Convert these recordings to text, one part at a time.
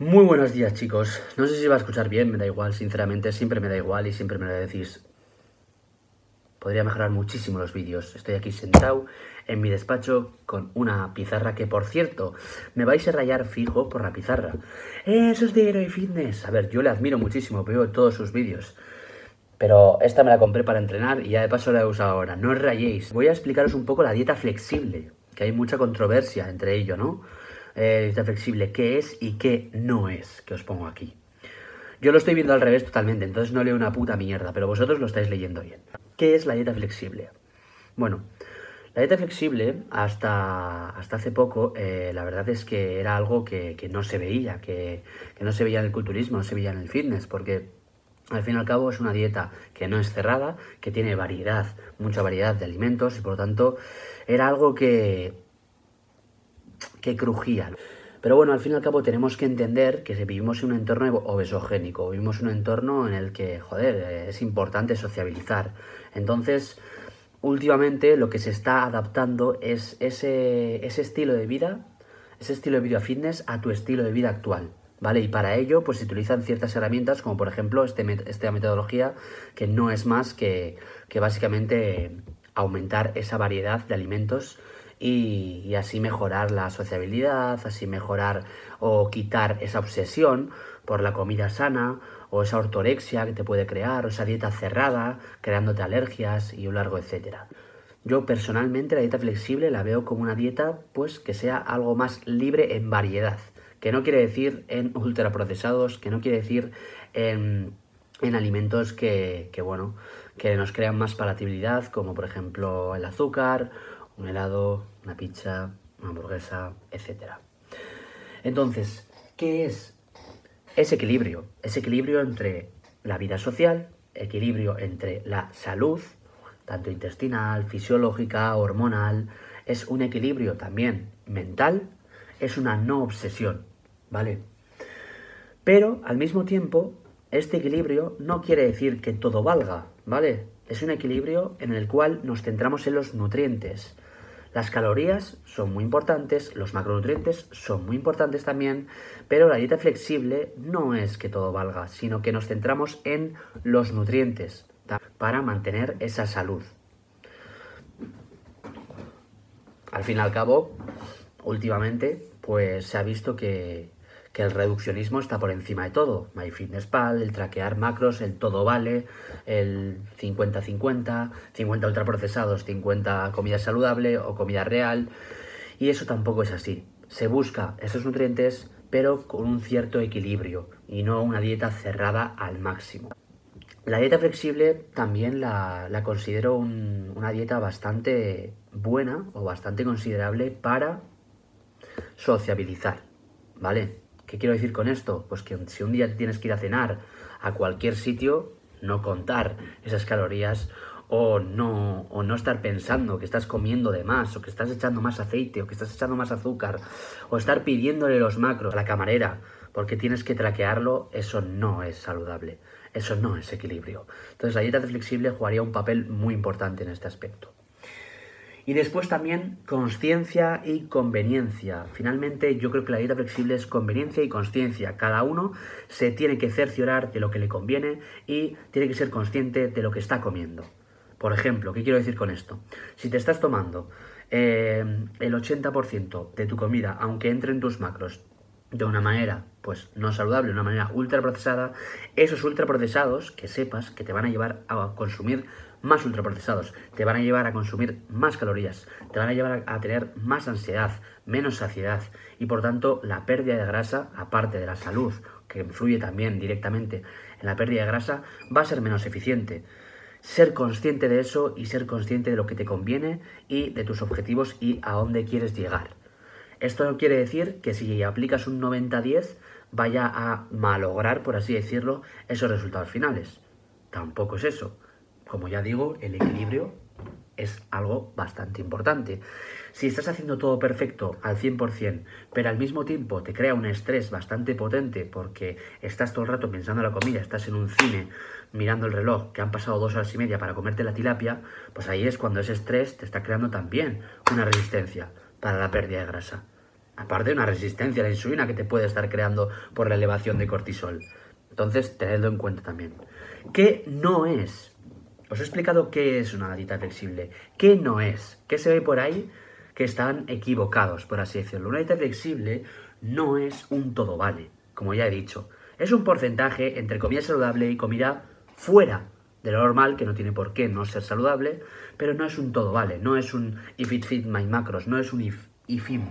Muy buenos días chicos, no sé si va a escuchar bien, me da igual, sinceramente, siempre me da igual y siempre me lo decís. Podría mejorar muchísimo los vídeos, estoy aquí sentado en mi despacho con una pizarra que, por cierto, me vais a rayar fijo por la pizarra. Eso es de Hero Fitness. A ver, yo le admiro muchísimo, veo todos sus vídeos. Pero esta me la compré para entrenar y ya de paso la he usado ahora. No os rayéis. Voy a explicaros un poco la dieta flexible, que hay mucha controversia entre ello, ¿no? Eh, dieta flexible, qué es y qué no es, que os pongo aquí. Yo lo estoy viendo al revés totalmente, entonces no leo una puta mierda, pero vosotros lo estáis leyendo bien. ¿Qué es la dieta flexible? Bueno, la dieta flexible, hasta, hasta hace poco, eh, la verdad es que era algo que, que no se veía, que, que, no se veía en el culturismo, no se veía en el fitness, porque al fin y al cabo es una dieta que no es cerrada, que tiene variedad, mucha variedad de alimentos, y por lo tanto era algo que que crujían. Pero bueno, al fin y al cabo tenemos que entender que vivimos en un entorno obesogénico, vivimos en un entorno en el que, joder, es importante sociabilizar. Entonces, últimamente lo que se está adaptando es ese, ese estilo de vida, ese estilo de vida fitness a tu estilo de vida actual. ¿Vale? Y para ello, pues se utilizan ciertas herramientas, como por ejemplo este, esta metodología, que no es más que, que básicamente aumentar esa variedad de alimentos y, así mejorar la sociabilidad, así mejorar o quitar esa obsesión por la comida sana o esa ortorexia que te puede crear o esa dieta cerrada creándote alergias y un largo etcétera. Yo personalmente la dieta flexible la veo como una dieta pues que sea algo más libre en variedad, que no quiere decir en ultraprocesados, que no quiere decir en, en alimentos que, que, bueno, que nos crean más palatabilidad, como por ejemplo el azúcar un helado, una pizza, una hamburguesa, etc. Entonces, ¿qué es? ese equilibrio, ese equilibrio entre la vida social, equilibrio entre la salud, tanto intestinal, fisiológica, hormonal, es un equilibrio también mental, es una no obsesión, ¿vale? Pero al mismo tiempo, este equilibrio no quiere decir que todo valga, ¿vale? Es un equilibrio en el cual nos centramos en los nutrientes, las calorías son muy importantes, los macronutrientes son muy importantes también, pero la dieta flexible no es que todo valga, sino que nos centramos en los nutrientes para mantener esa salud. Al fin y al cabo, últimamente, pues se ha visto que que el reduccionismo está por encima de todo. MyFitnessPal, el traquear macros, el todo vale, el 50-50, 50 ultraprocesados, 50 comida saludable o comida real. Y eso tampoco es así. Se busca esos nutrientes, pero con un cierto equilibrio y no una dieta cerrada al máximo. La dieta flexible también la, considero una dieta bastante buena o bastante considerable para sociabilizar, ¿vale? ¿Qué quiero decir con esto? Pues que si un día tienes que ir a cenar a cualquier sitio, no contar esas calorías o no, o no estar pensando que estás comiendo de más, o que estás echando más aceite, o que estás echando más azúcar, o estar pidiéndole los macros a la camarera, porque tienes que traquearlo, eso no es saludable, eso no es equilibrio. Entonces la dieta flexible jugaría un papel muy importante en este aspecto. Y después también conciencia y conveniencia. Finalmente yo creo que la dieta flexible es conveniencia y conciencia. Cada uno se tiene que cerciorar de lo que le conviene y tiene que ser consciente de lo que está comiendo. Por ejemplo, ¿qué quiero decir con esto? Si te estás tomando eh, el 80% de tu comida, aunque entre en tus macros, de una manera pues no saludable, de una manera ultra procesada, esos ultraprocesados que sepas que te van a llevar a consumir más ultraprocesados, te van a llevar a consumir más calorías, te van a llevar a, tener más ansiedad, menos saciedad y por tanto la pérdida de grasa, aparte de la salud, que influye también directamente en la pérdida de grasa, va a ser menos eficiente. Ser consciente de eso y ser consciente de lo que te conviene y de tus objetivos y a dónde quieres llegar. Esto no quiere decir que si aplicas un 90-10 vaya a malograr, por así decirlo, esos resultados finales. Tampoco es eso. Como ya digo, el equilibrio es algo bastante importante. Si estás haciendo todo perfecto al 100%, pero al mismo tiempo te crea un estrés bastante potente porque estás todo el rato pensando en la comida, estás en un cine mirando el reloj, que han pasado dos horas y media para comerte la tilapia, pues ahí es cuando ese estrés te está creando también una resistencia para la pérdida de grasa. Aparte de una resistencia a la insulina que te puede estar creando por la elevación de cortisol. Entonces, tenedlo en cuenta también. ¿Qué no es? Os he explicado qué es una dieta flexible. ¿Qué no es? ¿Qué se ve por ahí? Que están equivocados, por así decirlo. Una dieta flexible no es un todo vale, como ya he dicho. Es un porcentaje entre comida saludable y comida fuera de lo normal, que no tiene por qué no ser saludable, pero no es un todo vale, no es un if it fit my macros, no es un if, IFIM.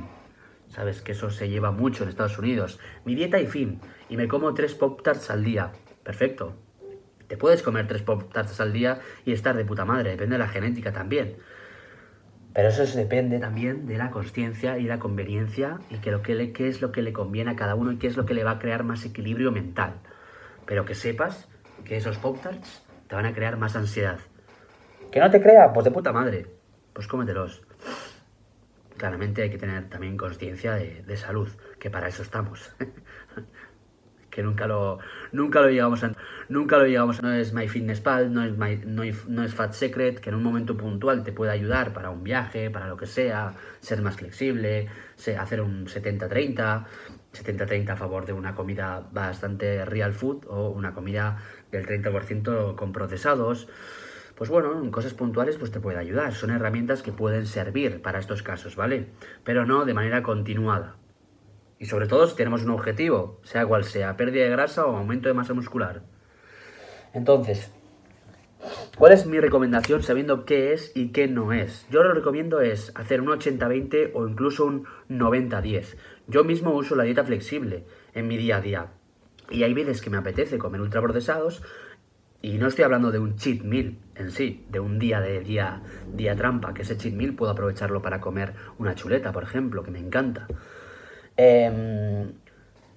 Sabes que eso se lleva mucho en Estados Unidos. Mi dieta IFIM, y me como tres Pop Tarts al día. Perfecto. Te puedes comer tres Pop Tarts al día y estar de puta madre, depende de la genética también. Pero eso depende también de la conciencia y la conveniencia y que lo que qué es lo que le conviene a cada uno y qué es lo que le va a crear más equilibrio mental. Pero que sepas que esos Pop-Tarts te van a crear más ansiedad. ¿Que no te crea? Pues de puta madre. Pues cómetelos. Claramente hay que tener también conciencia de salud, que para eso estamos. que nunca lo, nunca lo llegamos a... Nunca lo llegamos a... No es MyFitnessPal, no es, no, no es Fat Secret, que en un momento puntual te puede ayudar para un viaje, para lo que sea, ser más flexible, hacer un 70-30, 70-30 a favor de una comida bastante real food o una comida del 30% con procesados. Pues bueno, en cosas puntuales pues te puede ayudar. Son herramientas que pueden servir para estos casos, ¿vale? Pero no de manera continuada. Y sobre todo si tenemos un objetivo, sea cual sea, pérdida de grasa o aumento de masa muscular. Entonces, ¿cuál es mi recomendación sabiendo qué es y qué no es? Yo lo recomiendo es hacer un 80-20 o incluso un 90-10. Yo mismo uso la dieta flexible en mi día a día. Y hay veces que me apetece comer ultraprocesados y no estoy hablando de un cheat meal en sí, de un día de día, día trampa, que ese cheat meal puedo aprovecharlo para comer una chuleta, por ejemplo, que me encanta. Em,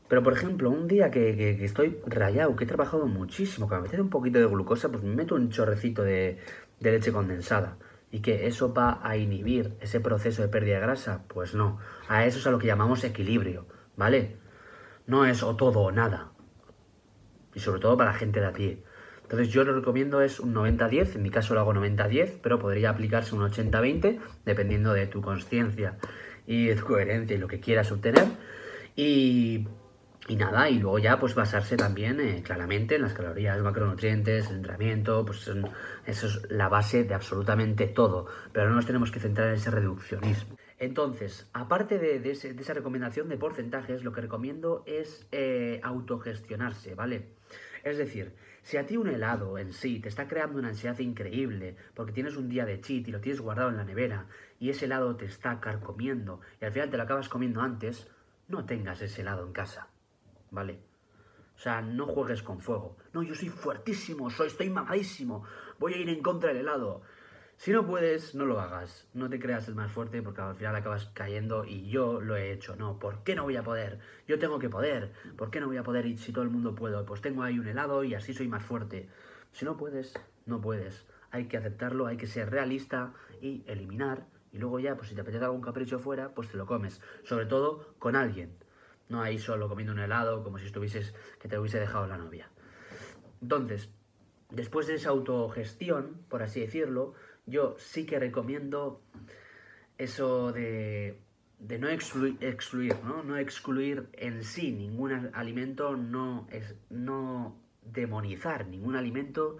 pero, por ejemplo, un día que, estoy rayado, que he trabajado muchísimo, que me apetece un poquito de glucosa, pues me meto un chorrecito de, de leche condensada. ¿Y que eso va a inhibir ese proceso de pérdida de grasa? Pues no. A eso es a lo que llamamos equilibrio, ¿vale? No es o todo o nada. Y sobre todo para la gente de a pie. Entonces yo lo recomiendo es un 90-10, en mi caso lo hago 90-10, pero podría aplicarse un 80-20 dependiendo de tu conciencia y coherencia y lo que quieras obtener. Y, nada, y luego ya pues basarse también eh, claramente en las calorías, macronutrientes, el entrenamiento, pues eso es la base de absolutamente todo, pero no nos tenemos que centrar en ese reduccionismo. Entonces, aparte de, esa recomendación de porcentajes, lo que recomiendo es eh, autogestionarse, ¿vale? Es decir, si a ti un helado en sí te está creando una ansiedad increíble porque tienes un día de cheat y lo tienes guardado en la nevera y ese helado te está carcomiendo y al final te lo acabas comiendo antes, no tengas ese helado en casa, ¿vale? O sea, no juegues con fuego. No, yo soy fuertísimo, soy, estoy mamadísimo, voy a ir en contra del helado. Si no puedes, no lo hagas. No te creas el más fuerte porque al final acabas cayendo y yo lo he hecho. No, ¿por qué no voy a poder? Yo tengo que poder. ¿Por qué no voy a poder y si todo el mundo puede? Pues tengo ahí un helado y así soy más fuerte. Si no puedes, no puedes. Hay que aceptarlo, hay que ser realista y eliminar. Y luego ya, pues si te apetece algún capricho fuera, pues te lo comes. Sobre todo con alguien. No ahí solo comiendo un helado como si estuvieses que te hubiese dejado la novia. Entonces, después de esa autogestión, por así decirlo, yo sí que recomiendo eso de, no excluir, ¿no? No excluir en sí ningún alimento, no, es, no demonizar ningún alimento,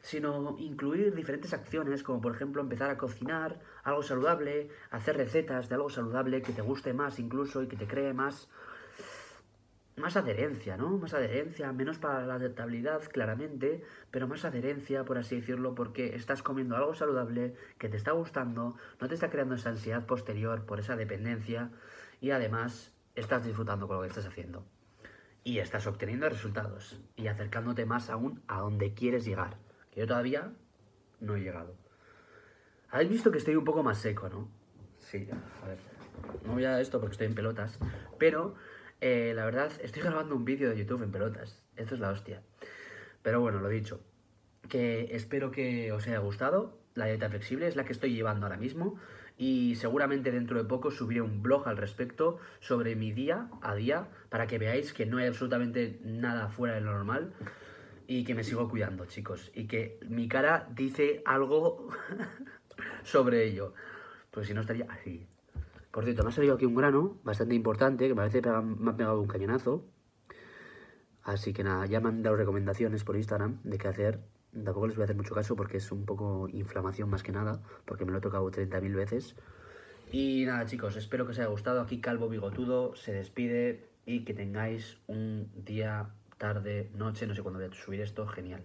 sino incluir diferentes acciones, como por ejemplo empezar a cocinar algo saludable, hacer recetas de algo saludable que te guste más incluso y que te cree más más adherencia, ¿no? Más adherencia, menos para la adaptabilidad, claramente, pero más adherencia, por así decirlo, porque estás comiendo algo saludable que te está gustando, no te está creando esa ansiedad posterior por esa dependencia y además estás disfrutando con lo que estás haciendo. Y estás obteniendo resultados y acercándote más aún a donde quieres llegar. Yo todavía no he llegado. Habéis visto que estoy un poco más seco, ¿no? Sí, a ver. No voy a esto porque estoy en pelotas, pero eh, la verdad, estoy grabando un vídeo de YouTube en pelotas. Esto es la hostia. Pero bueno, lo dicho. Que espero que os haya gustado. La dieta flexible es la que estoy llevando ahora mismo. Y seguramente dentro de poco subiré un blog al respecto sobre mi día a día para que veáis que no hay absolutamente nada fuera de lo normal y que me sigo cuidando, chicos. Y que mi cara dice algo sobre ello. Pues si no estaría así Por cierto, me ha salido aquí un grano bastante importante, que parece que me ha pegado un cañonazo. Así que nada, ya me han dado recomendaciones por Instagram de qué hacer. Tampoco les voy a hacer mucho caso porque es un poco inflamación más que nada, porque me lo he tocado 30.000 veces. Y nada chicos, espero que os haya gustado. Aquí Calvo Bigotudo se despide y que tengáis un día, tarde, noche, no sé cuándo voy a subir esto, genial.